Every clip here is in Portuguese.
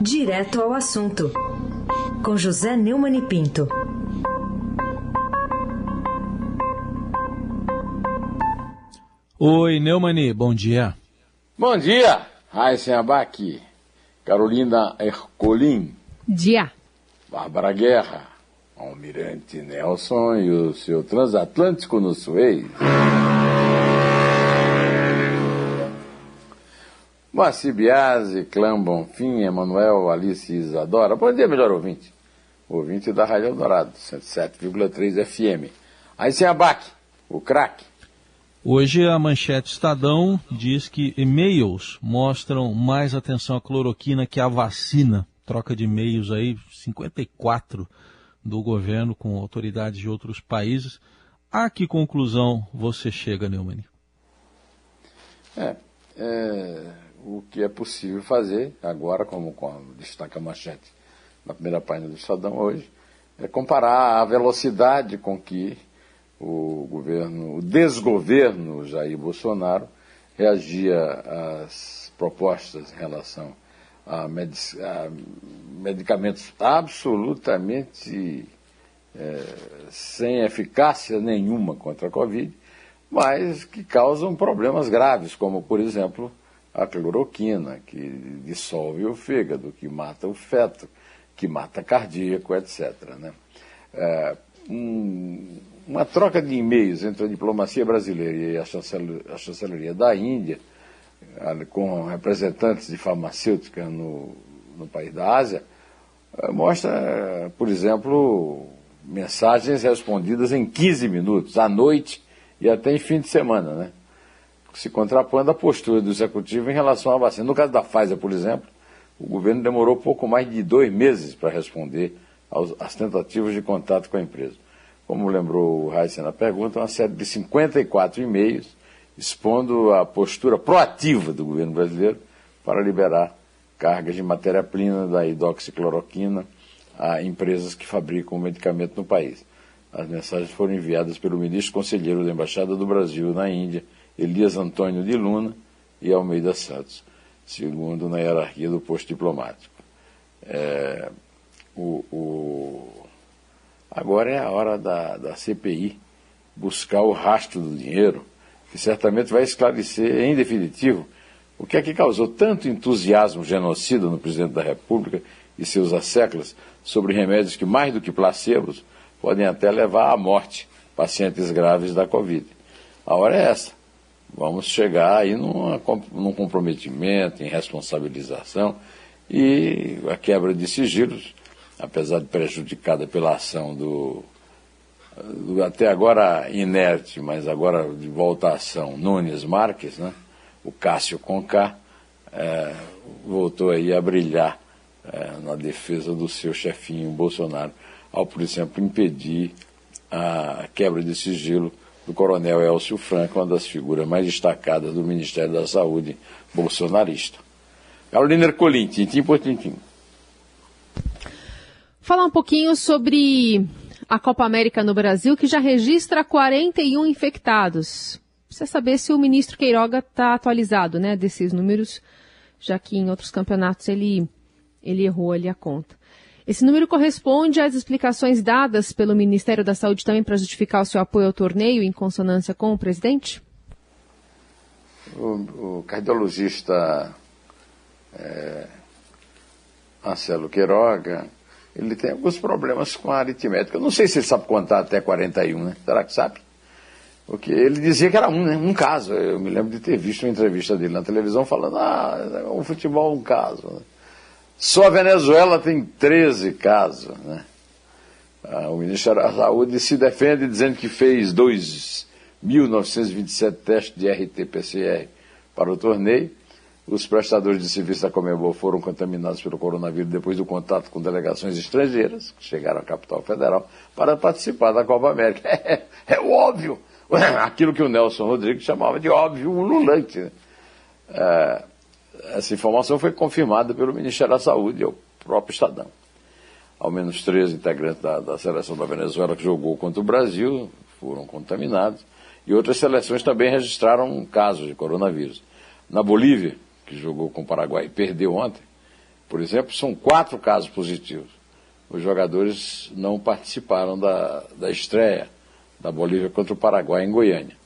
Direto ao assunto, com José Neumann e Pinto. Oi, Neumani, bom dia. Bom dia, Raíssen Abac, Carolina Ercolim. Dia. Bárbara Guerra, Almirante Nelson e o seu transatlântico no Suez. Moacir Biasi, Clã Bonfim, Emanuel, Alice e Isadora. Bom dia, melhor ouvinte. Ouvinte da Rádio Eldorado, 107,3 FM. Aí sem abaque, o craque. Hoje a manchete Estadão diz que e-mails mostram mais atenção à cloroquina que à vacina. Troca de e-mails aí, 54 do governo com autoridades de outros países. A que conclusão você chega, Neumann? É, é, o que é possível fazer agora, como, como destaca a manchete na primeira página do Estadão hoje, é comparar a velocidade com que o governo, o desgoverno Jair Bolsonaro reagia às propostas em relação a, medic a medicamentos absolutamente é, sem eficácia nenhuma contra a Covid, mas que causam problemas graves, como, por exemplo, a cloroquina, que dissolve o fígado, que mata o feto, que mata cardíaco, etc. Né? É, um, uma troca de e-mails entre a diplomacia brasileira e a, chancel a chancelaria da Índia, com representantes de farmacêutica no, no país da Ásia, é, mostra, por exemplo, mensagens respondidas em 15 minutos, à noite e até em fim de semana, né? Se contrapondo à postura do executivo em relação à vacina. No caso da Pfizer, por exemplo, o governo demorou pouco mais de dois meses para responder aos, às tentativas de contato com a empresa. Como lembrou o Heisen na pergunta, uma série de 54 e-mails expondo a postura proativa do governo brasileiro para liberar cargas de matéria-prima da hidroxicloroquina a empresas que fabricam o medicamento no país. As mensagens foram enviadas pelo ministro conselheiro da Embaixada do Brasil na Índia, Elias Antônio de Luna e Almeida Santos, segundo na hierarquia do posto diplomático. É, o, o, agora é a hora da, da CPI buscar o rastro do dinheiro, que certamente vai esclarecer em definitivo o que é que causou tanto entusiasmo genocida no presidente da República e seus asseclas sobre remédios que, mais do que placebos, podem até levar à morte pacientes graves da Covid. A hora é essa vamos chegar aí numa, num comprometimento, em responsabilização e a quebra de sigilos, apesar de prejudicada pela ação do, do até agora inerte, mas agora de volta à ação, Nunes Marques, né? o Cássio Conká, é, voltou aí a brilhar é, na defesa do seu chefinho Bolsonaro, ao, por exemplo, impedir a quebra de sigilo do coronel Elcio Franco, uma das figuras mais destacadas do Ministério da Saúde bolsonarista. Carolina Ercolim, tintim por tintim. Falar um pouquinho sobre a Copa América no Brasil, que já registra 41 infectados. Precisa saber se o ministro Queiroga está atualizado, né, desses números, já que em outros campeonatos ele, ele errou ali a conta. Esse número corresponde às explicações dadas pelo Ministério da Saúde também para justificar o seu apoio ao torneio em consonância com o presidente? O, o cardiologista é, Marcelo Queiroga, ele tem alguns problemas com a aritmética. Eu não sei se ele sabe contar até 41, né? Será que sabe? Porque ele dizia que era um, né? um caso. Eu me lembro de ter visto uma entrevista dele na televisão falando, ah, o futebol é um caso. Né? Só a Venezuela tem 13 casos. Né? Ah, o Ministério da Saúde se defende dizendo que fez 2.927 testes de RT-PCR para o torneio. Os prestadores de serviço da Comebol foram contaminados pelo coronavírus depois do contato com delegações estrangeiras, que chegaram à capital federal, para participar da Copa América. É, é óbvio! Aquilo que o Nelson Rodrigues chamava de óbvio ululante. Né? É, essa informação foi confirmada pelo Ministério da Saúde e o próprio Estadão. Ao menos três integrantes da, da seleção da Venezuela que jogou contra o Brasil foram contaminados e outras seleções também registraram casos de coronavírus. Na Bolívia, que jogou com o Paraguai e perdeu ontem, por exemplo, são quatro casos positivos. Os jogadores não participaram da, da estreia da Bolívia contra o Paraguai em Goiânia.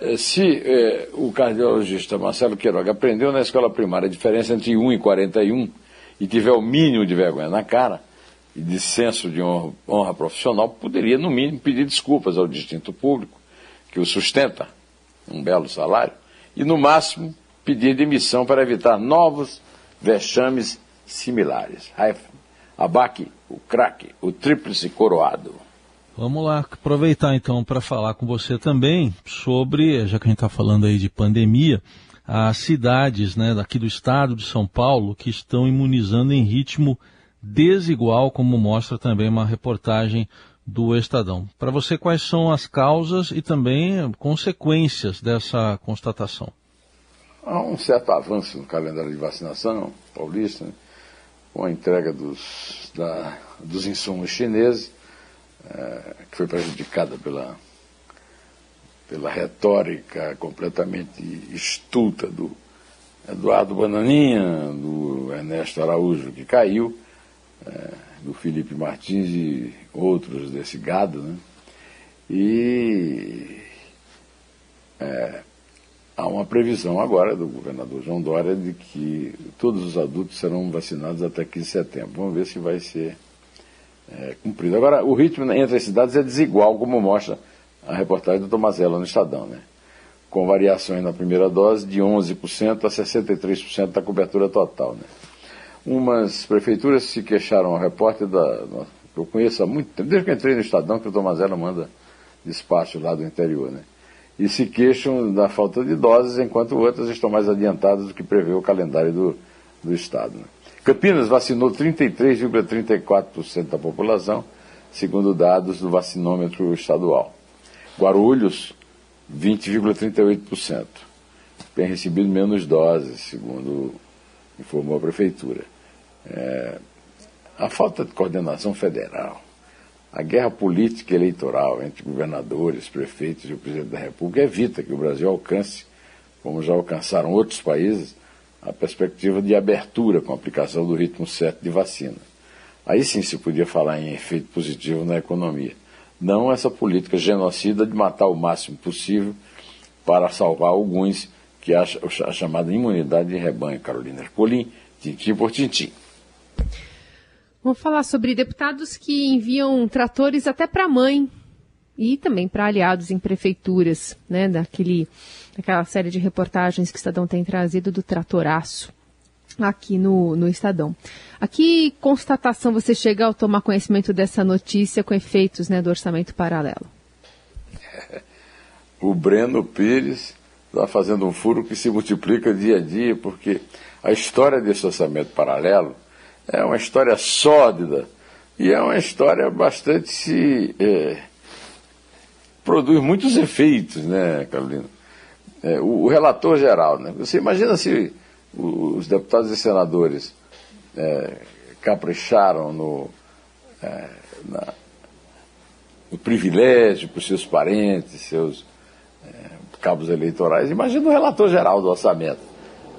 Eh, se eh, o cardiologista Marcelo Queiroga aprendeu na escola primária a diferença entre 1 e 41 e tiver o mínimo de vergonha na cara e de senso de honra, honra profissional, poderia, no mínimo, pedir desculpas ao distinto público que o sustenta, um belo salário, e, no máximo, pedir demissão para evitar novos vexames similares. Abaque, o craque, o tríplice coroado. Vamos lá aproveitar então para falar com você também sobre, já que a gente está falando aí de pandemia, as cidades né, daqui do estado de São Paulo que estão imunizando em ritmo desigual, como mostra também uma reportagem do Estadão. Para você, quais são as causas e também consequências dessa constatação? Há um certo avanço no calendário de vacinação paulista, né, com a entrega dos, da, dos insumos chineses, é, que foi prejudicada pela, pela retórica completamente estulta do Eduardo Bananinha, do Ernesto Araújo, que caiu, é, do Felipe Martins e outros desse gado, né? E é, há uma previsão agora do governador João Dória de que todos os adultos serão vacinados até 15 de setembro. Vamos ver se vai ser é, cumprido. Agora, o ritmo entre as cidades é desigual, como mostra a reportagem do Tomazella no Estadão, né? com variações na primeira dose de 11% a 63% da cobertura total. Né? Umas prefeituras se queixaram ao repórter da. Eu conheço há muito tempo, desde que entrei no Estadão, que o Tomazella manda despacho lá do interior, né? E se queixam da falta de doses, enquanto outras estão mais adiantadas do que prevê o calendário do, do Estado. Né? Campinas vacinou 33,34% da população, segundo dados do vacinômetro estadual. Guarulhos, 20,38%. Tem recebido menos doses, segundo informou a Prefeitura. É, a falta de coordenação federal, a guerra política e eleitoral entre governadores, prefeitos e o presidente da República evita que o Brasil alcance, como já alcançaram outros países, a perspectiva de abertura com a aplicação do ritmo certo de vacina. Aí sim se podia falar em efeito positivo na economia. Não essa política genocida de matar o máximo possível para salvar alguns que a, a chamada imunidade de rebanho, Carolina Ercolim, tintim por tintim. Vamos falar sobre deputados que enviam tratores até para a mãe e também para aliados em prefeituras, né, daquele, daquela série de reportagens que o Estadão tem trazido do tratoraço aqui no, no Estadão. A que constatação você chega ao tomar conhecimento dessa notícia com efeitos né, do orçamento paralelo? O Breno Pires está fazendo um furo que se multiplica dia a dia, porque a história desse orçamento paralelo é uma história sórdida e é uma história bastante. É, produz muitos efeitos, né, Carolina? É, o, o, relator geral, né? Você imagina se os deputados e senadores é, capricharam no, é, na, no privilégio para os seus parentes, seus cabos eleitorais. Imagina o relator geral do orçamento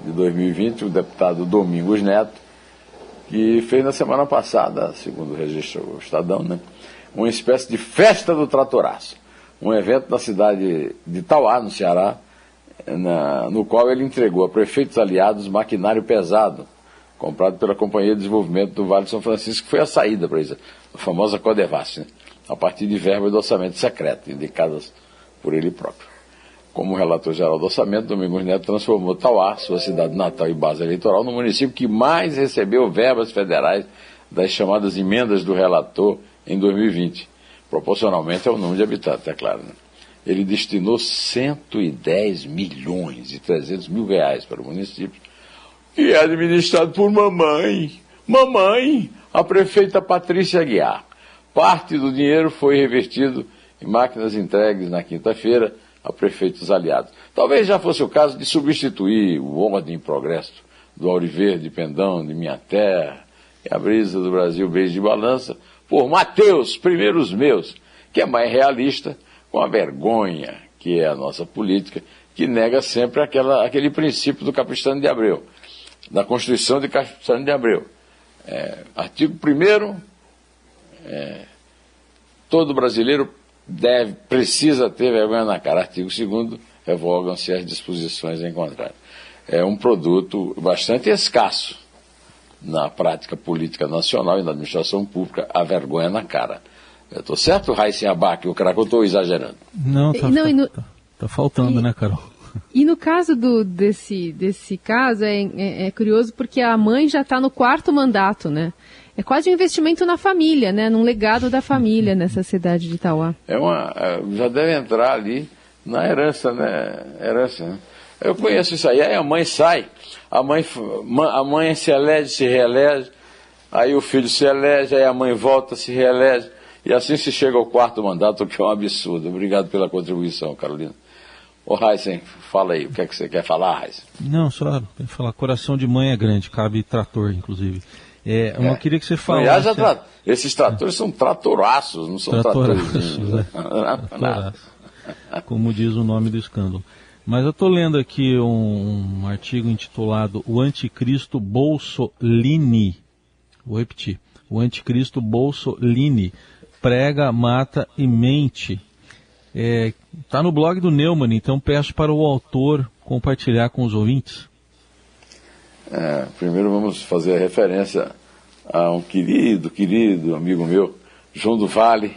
de 2020, o deputado Domingos Neto, que fez na semana passada, segundo o registro o Estadão, né, uma espécie de festa do tratoraço. Um evento na cidade de Tauá, no Ceará, na, no qual ele entregou a prefeitos aliados maquinário pesado, comprado pela Companhia de Desenvolvimento do Vale de São Francisco, que foi a saída para isso, a famosa Codevasf, né, a partir de verbas do orçamento secreto, indicadas por ele próprio. Como relator geral do orçamento, Domingos Neto transformou Tauá, sua cidade natal e base eleitoral, no município que mais recebeu verbas federais das chamadas emendas do relator em 2020, proporcionalmente ao número de habitantes, é claro. Né? Ele destinou 110 milhões e 300 mil reais para o município e é administrado por mamãe. Mamãe, a prefeita Patrícia Aguiar. Parte do dinheiro foi revertido em máquinas entregues na quinta-feira a prefeitos aliados. Talvez já fosse o caso de substituir o Ordem e Progresso do Auriverde, Pendão, de Minha Terra, e a Brisa do Brasil, Beijo de Balança, por Mateus, primeiros meus, que é mais realista, com a vergonha que é a nossa política, que nega sempre aquela, aquele princípio do Capistrano de Abreu. da Constituição de Castanho de Abreu. É, artigo 1 é, todo brasileiro deve, precisa ter vergonha na cara. Artigo 2 revogam-se as disposições em contrário. É um produto bastante escasso na prática política nacional e na administração pública, a vergonha na cara. Estou certo, Raíssa Abac, o craque, eu estou exagerando. Não, tá, Não, tá, no... tá, tá faltando, e, né, Carol? E no caso do, desse, desse caso, é, é, é curioso porque a mãe já está no quarto mandato, né? É quase um investimento na família, né? Num legado da família nessa cidade de Itauá. É uma, é, já deve entrar ali na herança, né? Herança, né? Eu conheço isso aí. Aí a mãe sai, a mãe, a mãe se elege, se reelege, aí o filho se elege, aí a mãe volta, se reelege. E assim se chega ao quarto mandato, o que é um absurdo. Obrigado pela contribuição, Carolina. Ô Heisen, fala aí, o que é que você quer falar, Heisen? Não, só falar, coração de mãe é grande, cabe trator, inclusive. É, eu é. queria que você falasse... Aliás, tra... esses tratores é. são tratoraços, não são tratoraços. Né? Como diz o nome do escândalo. Mas eu estou lendo aqui um, um, artigo intitulado O Anticristo Bolsolini. Vou repetir. O Anticristo Bolsolini prega, mata e mente. Está é, tá no blog do Neumann, então peço para o autor compartilhar com os ouvintes. É, primeiro vamos fazer a referência a um querido, querido amigo meu, João do Vale,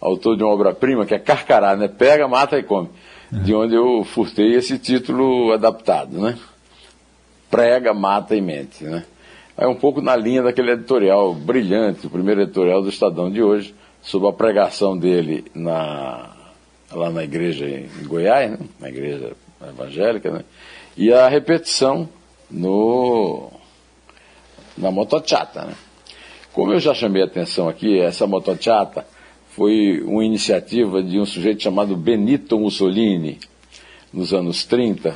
autor de uma obra-prima que é Carcará, né? Pega, mata e come de onde eu furtei esse título adaptado, né? Prega, mata e mente, né? É um pouco na linha daquele editorial brilhante, o primeiro editorial do Estadão de hoje, sobre a pregação dele na, lá na igreja em Goiás, né? na igreja evangélica, né? e a repetição no, na motochata. Né? Como eu já chamei a atenção aqui, essa motochata foi uma iniciativa de um sujeito chamado Benito Mussolini, nos anos 30.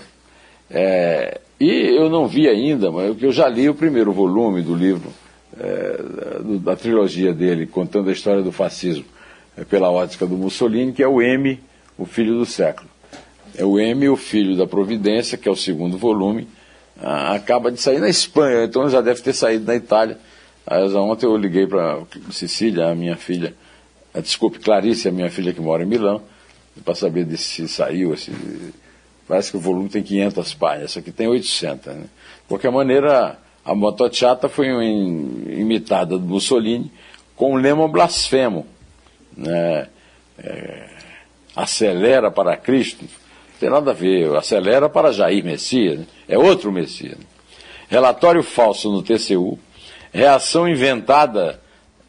É, e eu não vi ainda, mas eu já li o primeiro volume do livro, é, da trilogia dele, contando a história do fascismo é, pela ótica do Mussolini, que é o M, o Filho do Século. É o M, o Filho da Providência, que é o segundo volume, acaba de sair na Espanha, então já deve ter saído na Itália. Aí, ontem eu liguei para Cecília, a minha filha, desculpe, Clarice, a minha filha que mora em Milão, para saber se saiu, se, parece que o volume tem 500 páginas, essa aqui tem 800. Né? De qualquer maneira, a motochata foi imitada do Mussolini com um lema blasfemo, né? É, acelera para Cristo, não tem nada a ver, acelera para Jair Messias, né? é outro Messias. Né? Relatório falso no TCU, reação inventada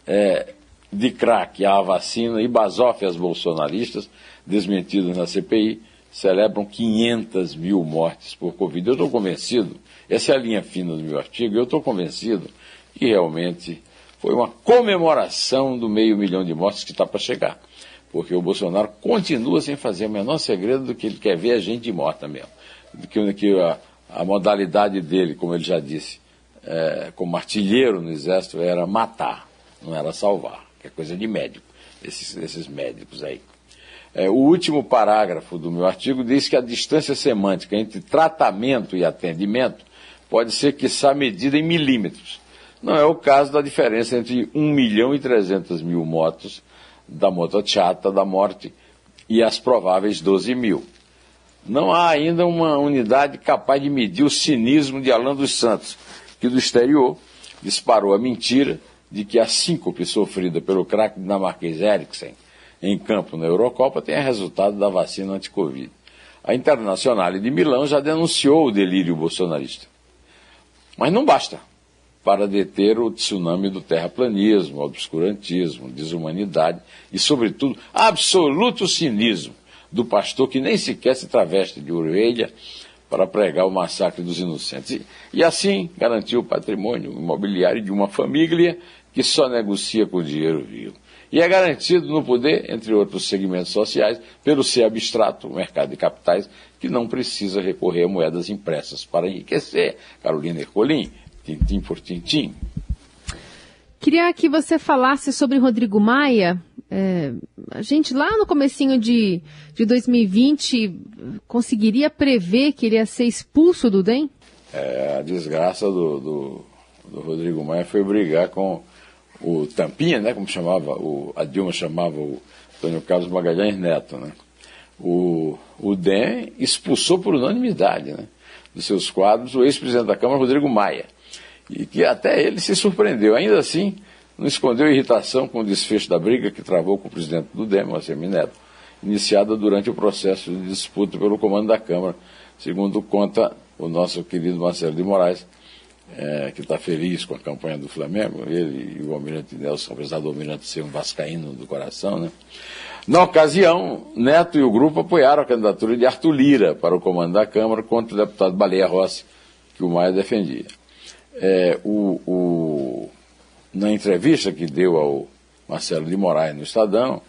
é, de crack à vacina e basofe às bolsonaristas, desmentidos na CPI, celebram 500 mil mortes por Covid. Eu estou convencido, essa é a linha fina do meu artigo, eu estou convencido que realmente foi uma comemoração do meio milhão de mortes que está para chegar. Porque o Bolsonaro continua sem fazer o menor segredo do que ele quer ver a gente morta mesmo. Que, que a, a modalidade dele, como ele já disse, é, como artilheiro no Exército, era matar, não era salvar que é coisa de médico, esses, esses médicos aí. É, o último parágrafo do meu artigo diz que a distância semântica entre tratamento e atendimento pode ser, quiçá, medida em milímetros. Não é o caso da diferença entre 1 milhão e 300 mil motos da motochata da morte e as prováveis 12 mil. Não há ainda uma unidade capaz de medir o cinismo de Alan dos Santos, que do exterior disparou a mentira de que a síncope sofrida pelo craque dinamarquês Eriksen em campo na Eurocopa tenha resultado da vacina anti-Covid. A Internacional de Milão já denunciou o delírio bolsonarista. Mas não basta para deter o tsunami do terraplanismo, obscurantismo, desumanidade e, sobretudo, absoluto cinismo do pastor que nem sequer se traveste de orelha para pregar o massacre dos inocentes. E, e assim garantiu o patrimônio imobiliário de uma família que só negocia com dinheiro vivo. E é garantido no poder, entre outros segmentos sociais, pelo ser abstrato, o mercado de capitais, que não precisa recorrer a moedas impressas para enriquecer. Carolina Ercolim, tintim por tintim. Queria que você falasse sobre Rodrigo Maia. É, a gente lá no comecinho de, de 2020 conseguiria prever que ele ia ser expulso do DEM? É, a desgraça do, do, do, Rodrigo Maia foi brigar com o Tampinha, né, como chamava, o, a Dilma chamava o Antônio Carlos Magalhães Neto. Né? O, o DEM expulsou por unanimidade né, dos seus quadros o ex-presidente da Câmara, Rodrigo Maia. E que até ele se surpreendeu. Ainda assim, não escondeu irritação com o desfecho da briga que travou com o presidente do DEM, Marcelo Neto, iniciada durante o processo de disputa pelo comando da Câmara, segundo conta o nosso querido Marcelo de Moraes, é, que está feliz com a campanha do Flamengo, ele e o Almirante Nelson, apesar do Almirante ser um vascaíno do coração, né? Na ocasião, Neto e o grupo apoiaram a candidatura de Arthur Lira para o comando da Câmara contra o deputado Baleia Rossi, que o Maia defendia. É, o, o, na entrevista que deu ao Marcelo de Moraes no Estadão,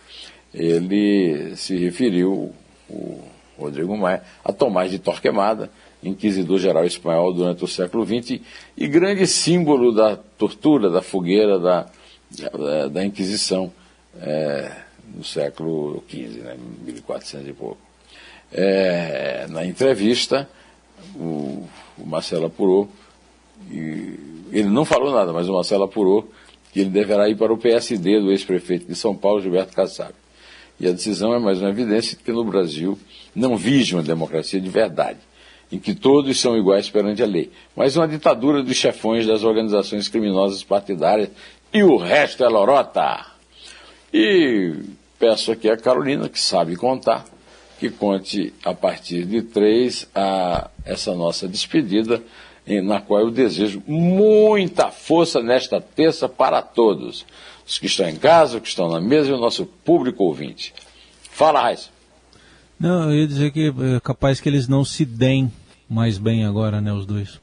ele se referiu, o Rodrigo Maia, a Tomás de Torquemada, inquisidor-geral espanhol durante o século XX e grande símbolo da tortura, da fogueira, da, da, da Inquisição é, no século XV, né, 1400 e pouco. É, na entrevista, o, o Marcelo apurou, e, ele não falou nada, mas o Marcelo apurou que ele deverá ir para o PSD do ex-prefeito de São Paulo, Gilberto Kassab. E a decisão é mais uma evidência de que no Brasil não vige uma democracia de verdade em que todos são iguais perante a lei, mas uma ditadura dos chefões das organizações criminosas partidárias e o resto é lorota. E peço aqui a Carolina, que sabe contar, que conte a partir de três a essa nossa despedida, na qual eu desejo muita força nesta terça para todos. Os que estão em casa, os que estão na mesa e o nosso público ouvinte. Fala, Raiz. Não, eu ia dizer que é capaz que eles não se deem mais bem agora, né, os dois.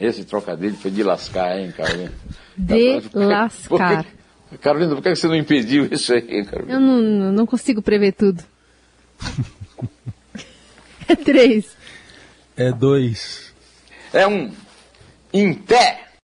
Esse trocadilho foi de lascar, hein, Carolina? De lascar. Carolina, por que você não impediu isso aí, Carolina? Eu não, não consigo prever tudo. é três. É dois. É um. Em pé.